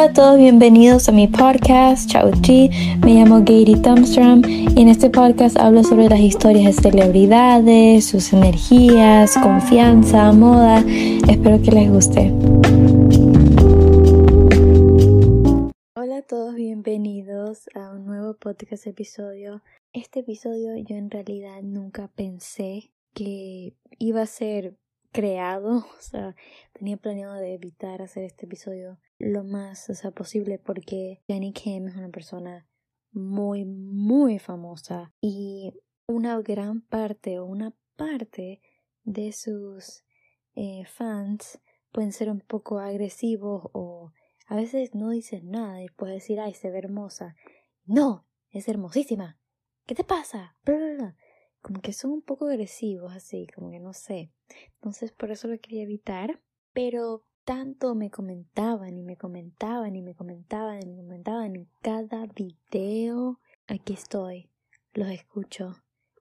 Hola a todos, bienvenidos a mi podcast Chao G. Me llamo Gary Thumbstrom y en este podcast hablo sobre las historias de celebridades, sus energías, confianza, moda. Espero que les guste. Hola a todos, bienvenidos a un nuevo podcast episodio. Este episodio yo en realidad nunca pensé que iba a ser creado, o sea, tenía planeado de evitar hacer este episodio lo más, o sea, posible porque Jenny Kim es una persona muy, muy famosa y una gran parte o una parte de sus eh, fans pueden ser un poco agresivos o a veces no dicen nada y puedes decir, ay, se ve hermosa. No, es hermosísima. ¿Qué te pasa? Como que son un poco agresivos así, como que no sé. Entonces por eso lo quería evitar. Pero tanto me comentaban y me comentaban y me comentaban y me comentaban en cada video. Aquí estoy, los escucho,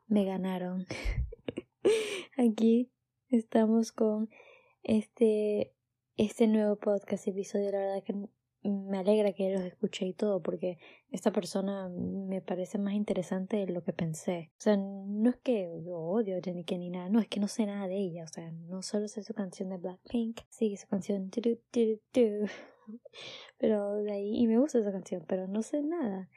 me ganaron. Aquí estamos con este este nuevo podcast episodio, la verdad que me alegra que los escuché y todo, porque esta persona me parece más interesante de lo que pensé. O sea, no es que yo odio a Jenny ni nada, no, es que no sé nada de ella. O sea, no solo sé su canción de Blackpink, sí, su canción pero de ahí, y me gusta esa canción, pero no sé nada.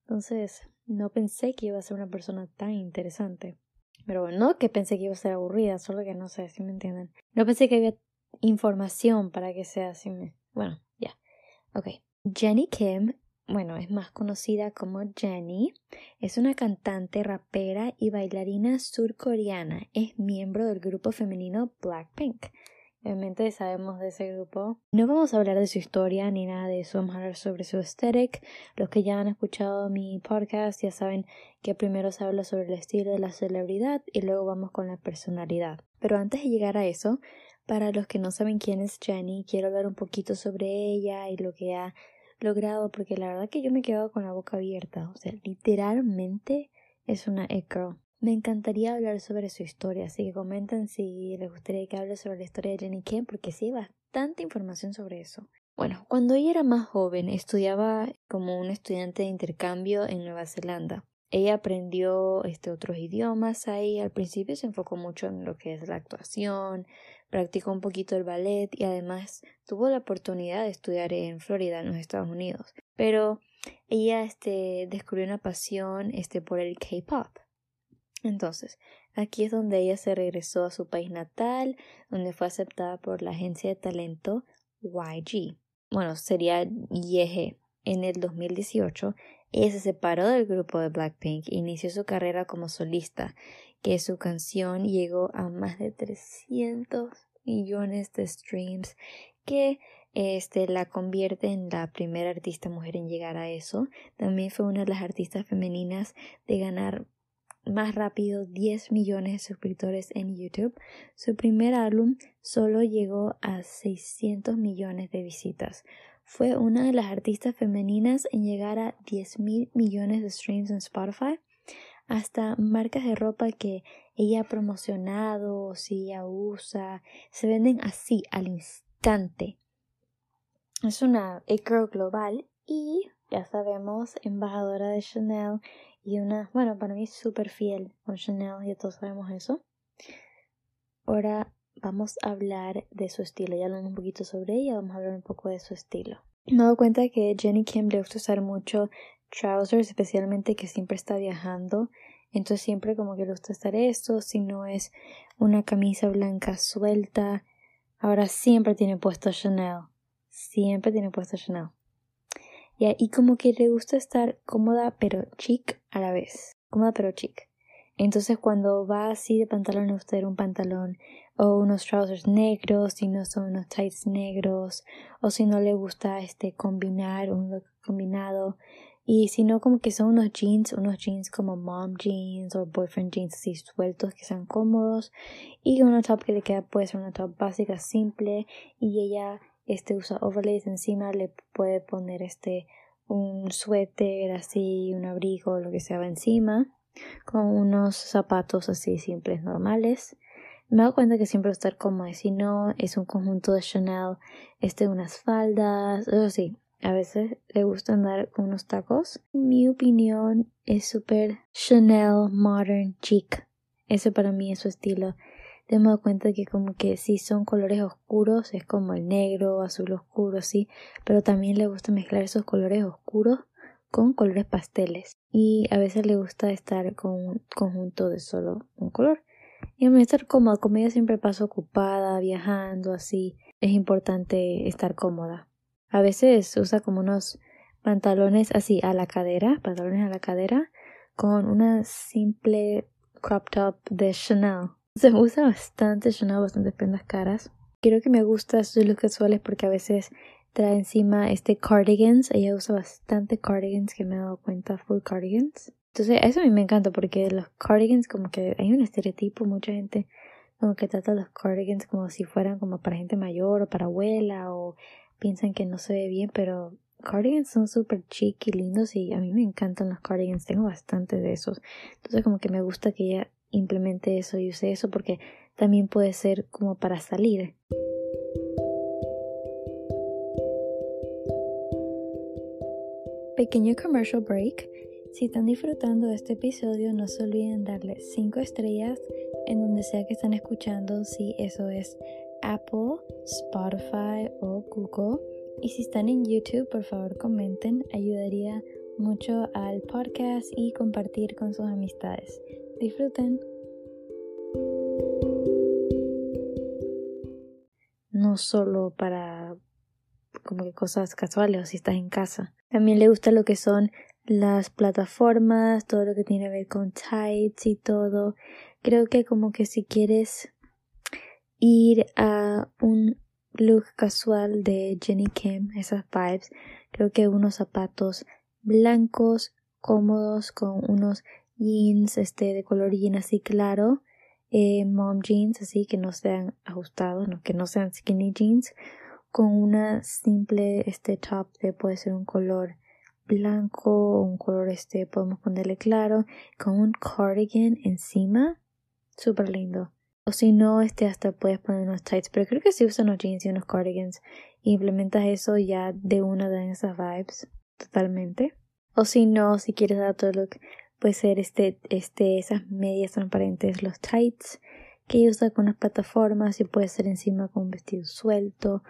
Entonces, no pensé que iba a ser una persona tan interesante. Pero bueno, no que pensé que iba a ser aburrida, solo que no sé si me entienden. No pensé que había información para que sea así. Bueno, Ok. Jenny Kim, bueno, es más conocida como Jenny, es una cantante, rapera y bailarina surcoreana. Es miembro del grupo femenino Blackpink. Obviamente sabemos de ese grupo. No vamos a hablar de su historia ni nada de eso, vamos a hablar sobre su aesthetic. Los que ya han escuchado mi podcast ya saben que primero se habla sobre el estilo de la celebridad y luego vamos con la personalidad. Pero antes de llegar a eso, para los que no saben quién es Jenny, quiero hablar un poquito sobre ella y lo que ha logrado, porque la verdad que yo me he quedado con la boca abierta. O sea, literalmente es una echo. Me encantaría hablar sobre su historia, así que comenten si les gustaría que hable sobre la historia de Jenny Kim, porque sí hay bastante información sobre eso. Bueno, cuando ella era más joven, estudiaba como un estudiante de intercambio en Nueva Zelanda. Ella aprendió este, otros idiomas ahí. Al principio se enfocó mucho en lo que es la actuación, practicó un poquito el ballet y además tuvo la oportunidad de estudiar en Florida, en los Estados Unidos. Pero ella este, descubrió una pasión este, por el K-pop. Entonces, aquí es donde ella se regresó a su país natal, donde fue aceptada por la agencia de talento YG. Bueno, sería YG. En el 2018, ella se separó del grupo de Blackpink e inició su carrera como solista que su canción llegó a más de 300 millones de streams, que este, la convierte en la primera artista mujer en llegar a eso. También fue una de las artistas femeninas de ganar más rápido 10 millones de suscriptores en YouTube. Su primer álbum solo llegó a 600 millones de visitas. Fue una de las artistas femeninas en llegar a 10 mil millones de streams en Spotify hasta marcas de ropa que ella ha promocionado o si ella usa, se venden así al instante. Es una girl global y ya sabemos, embajadora de Chanel y una, bueno, para mí súper fiel con Chanel, ya todos sabemos eso. Ahora vamos a hablar de su estilo, ya hablamos un poquito sobre ella, vamos a hablar un poco de su estilo. Me he dado cuenta que Jenny Kim le gusta usar mucho trousers, especialmente que siempre está viajando. Entonces siempre como que le gusta estar esto, si no es una camisa blanca suelta. Ahora siempre tiene puesto Chanel. Siempre tiene puesto Chanel. Y como que le gusta estar cómoda pero chic a la vez. Cómoda pero chic. Entonces cuando va así de pantalón le gusta un pantalón o unos trousers negros si no son unos tights negros o si no le gusta este combinar un look combinado y si no, como que son unos jeans, unos jeans como mom jeans o boyfriend jeans así sueltos que sean cómodos. Y una top que le queda puede ser una top básica simple. Y ella este usa overlays encima, le puede poner este un suéter así, un abrigo, lo que sea encima. Con unos zapatos así simples, normales. Me doy cuenta que siempre estar cómoda. Si no, es un conjunto de Chanel, este, unas faldas, o sí, a veces le gusta andar con unos tacos. En mi opinión es súper Chanel Modern Chic. Ese para mí es su estilo. Te dado cuenta que como que si son colores oscuros es como el negro, azul oscuro, sí, pero también le gusta mezclar esos colores oscuros con colores pasteles y a veces le gusta estar con un conjunto de solo un color. Y a mí estar cómoda, como ella siempre paso ocupada, viajando, así, es importante estar cómoda. A veces usa como unos pantalones así a la cadera, pantalones a la cadera, con una simple crop top de Chanel. Se usa bastante Chanel, bastantes prendas caras. Creo que me gusta sus looks casuales porque a veces trae encima este cardigans. Ella usa bastante cardigans que me he dado cuenta, full cardigans. Entonces, eso a mí me encanta porque los cardigans, como que hay un estereotipo, mucha gente como que trata los cardigans como si fueran como para gente mayor o para abuela o piensan que no se ve bien, pero cardigans son súper chic y lindos y a mí me encantan los cardigans, tengo bastante de esos. Entonces como que me gusta que ella implemente eso y use eso porque también puede ser como para salir. Pequeño commercial break. Si están disfrutando de este episodio, no se olviden darle 5 estrellas en donde sea que están escuchando, si eso es Apple, Spotify o Google. Y si están en YouTube, por favor comenten, ayudaría mucho al podcast y compartir con sus amistades. Disfruten. No solo para como que cosas casuales o si estás en casa. También le gusta lo que son las plataformas, todo lo que tiene que ver con tights y todo. Creo que como que si quieres ir a un look casual de Jenny Kim, esas vibes, creo que unos zapatos blancos, cómodos, con unos jeans este de color jean así claro, eh, mom jeans así que no sean ajustados, no, que no sean skinny jeans, con una simple este top de puede ser un color blanco o un color este podemos ponerle claro con un cardigan encima súper lindo o si no este hasta puedes poner unos tights pero creo que si usan unos jeans y unos cardigans implementas eso ya de una de esas vibes totalmente o si no si quieres dar otro look puede ser este este esas medias transparentes los tights que ella usa con unas plataformas y puede ser encima con un vestido suelto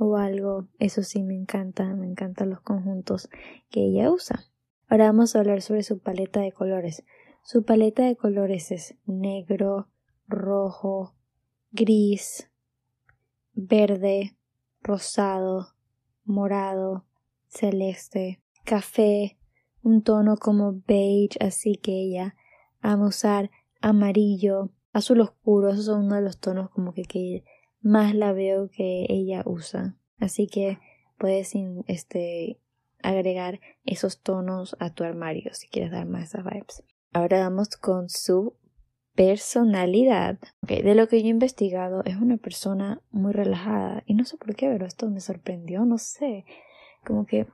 o algo. Eso sí me encanta, me encantan los conjuntos que ella usa. Ahora vamos a hablar sobre su paleta de colores. Su paleta de colores es negro, rojo, gris, verde, rosado, morado, celeste, café, un tono como beige, así que ella ama usar amarillo, azul oscuro, esos son uno de los tonos como que, que más la veo que ella usa. Así que puedes este, agregar esos tonos a tu armario si quieres dar más esas vibes. Ahora vamos con su personalidad. de lo que yo he investigado, es una persona muy relajada y no sé por qué, pero esto me sorprendió, no sé, como que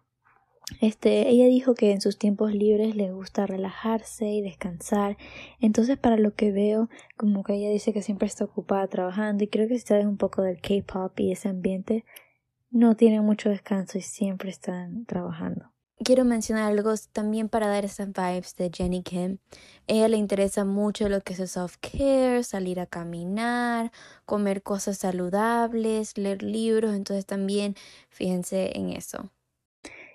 este, ella dijo que en sus tiempos libres le gusta relajarse y descansar. Entonces, para lo que veo, como que ella dice que siempre está ocupada trabajando y creo que si sabes un poco del K-pop y ese ambiente, no tiene mucho descanso y siempre están trabajando. Quiero mencionar algo también para dar esas vibes de Jenny Kim. Ella le interesa mucho lo que es el self-care, salir a caminar, comer cosas saludables, leer libros, entonces también fíjense en eso.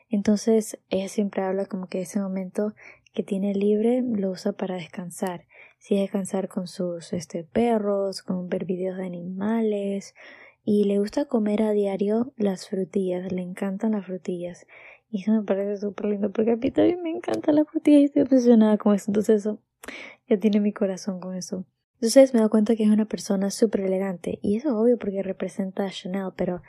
Entonces ella siempre habla como que ese momento que tiene libre lo usa para descansar. Si es descansar con sus este, perros, con ver videos de animales. Y le gusta comer a diario las frutillas, le encantan las frutillas. Y eso me parece súper lindo porque a mí también me encanta la frutilla y estoy obsesionada con eso. Entonces eso ya tiene mi corazón con eso. Entonces me doy cuenta que es una persona súper elegante. Y eso es obvio porque representa a Chanel, pero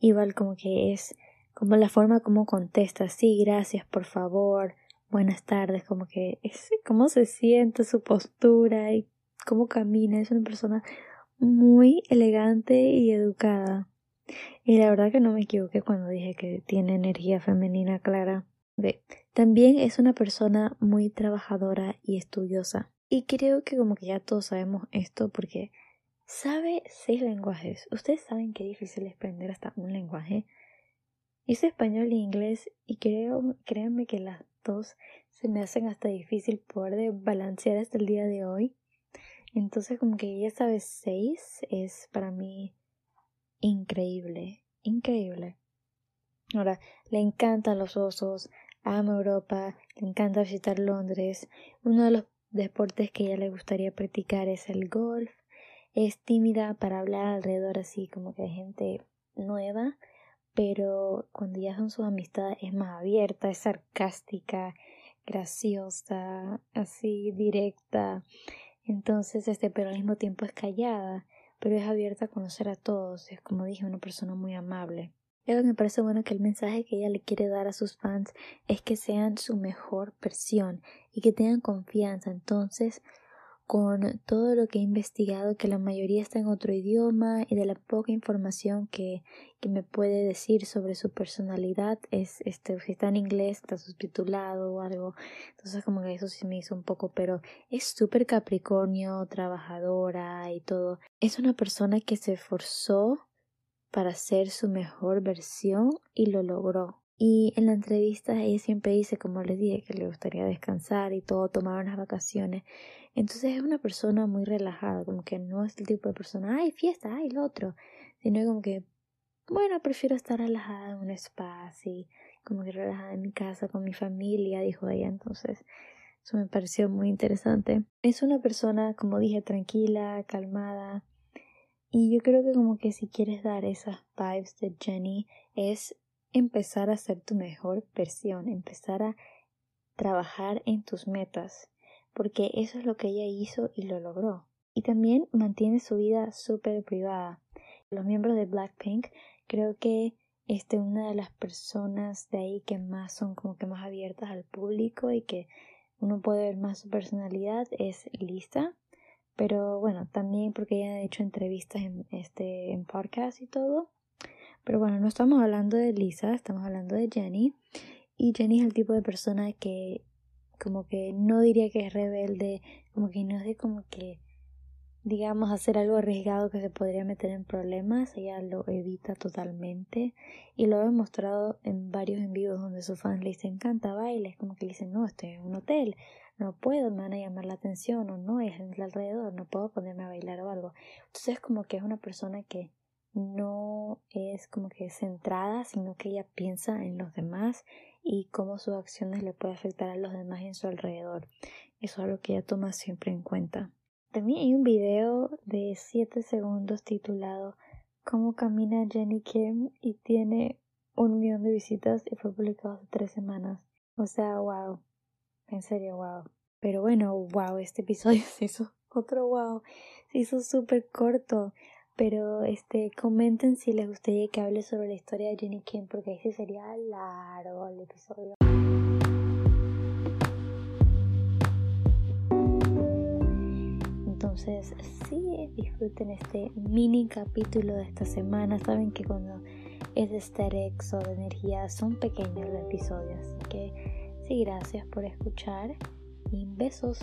igual como que es como la forma como contesta, sí, gracias, por favor, buenas tardes, como que es cómo se siente su postura y cómo camina, es una persona muy elegante y educada. Y la verdad que no me equivoqué cuando dije que tiene energía femenina clara. De. También es una persona muy trabajadora y estudiosa. Y creo que como que ya todos sabemos esto porque sabe seis lenguajes. Ustedes saben qué difícil es aprender hasta un lenguaje. Hice español e inglés y creo, créanme que las dos se me hacen hasta difícil poder balancear hasta el día de hoy. Entonces como que ya sabes seis es para mí increíble, increíble. Ahora, le encantan los osos, ama Europa, le encanta visitar Londres. Uno de los deportes que ella le gustaría practicar es el golf. Es tímida para hablar alrededor así como que de gente nueva, pero cuando ya son sus amistades es más abierta, es sarcástica, graciosa, así directa. Entonces, este, pero al mismo tiempo es callada, pero es abierta a conocer a todos. Es como dije, una persona muy amable. Y algo que me parece bueno que el mensaje que ella le quiere dar a sus fans es que sean su mejor versión y que tengan confianza. Entonces, con todo lo que he investigado, que la mayoría está en otro idioma y de la poca información que, que me puede decir sobre su personalidad, es este, si está en inglés, está subtitulado o algo. Entonces, como que eso sí me hizo un poco, pero es súper capricornio, trabajadora y todo. Es una persona que se esforzó para ser su mejor versión y lo logró. Y en la entrevista ella siempre dice, como les dije, que le gustaría descansar y todo, tomar unas vacaciones. Entonces es una persona muy relajada, como que no es el tipo de persona, ay, fiesta, ay, lo otro, sino como que, bueno, prefiero estar relajada en un spa, como que relajada en mi casa con mi familia, dijo ella. Entonces, eso me pareció muy interesante. Es una persona, como dije, tranquila, calmada, y yo creo que como que si quieres dar esas vibes de Jenny es empezar a ser tu mejor versión, empezar a trabajar en tus metas, porque eso es lo que ella hizo y lo logró. Y también mantiene su vida súper privada. Los miembros de Blackpink creo que este una de las personas de ahí que más son como que más abiertas al público y que uno puede ver más su personalidad es Lisa pero bueno, también porque ella ha hecho entrevistas en, este, en podcast y todo. Pero bueno, no estamos hablando de Lisa, estamos hablando de Jenny. Y Jenny es el tipo de persona que como que no diría que es rebelde, como que no es de como que digamos hacer algo arriesgado que se podría meter en problemas, ella lo evita totalmente y lo he mostrado en varios en vivos donde sus fans le dicen encanta bailes, como que le dicen no, estoy en un hotel, no puedo, me van a llamar la atención o no es en alrededor, no puedo ponerme a bailar o algo. Entonces como que es una persona que no es como que centrada, sino que ella piensa en los demás y cómo sus acciones le pueden afectar a los demás en su alrededor. Eso es algo que ella toma siempre en cuenta. También hay un video de 7 segundos titulado Cómo camina Jenny Kim y tiene un millón de visitas y fue publicado hace tres semanas. O sea, wow, en serio, wow. Pero bueno, wow, este episodio se hizo otro wow. Se hizo súper corto. Pero este, comenten si les gustaría que hable sobre la historia de Jenny Kim, porque ese sería largo el episodio. Entonces, sí, disfruten este mini capítulo de esta semana. Saben que cuando es de Starex o de energía son pequeños los episodios. Así que Sí, gracias por escuchar y besos.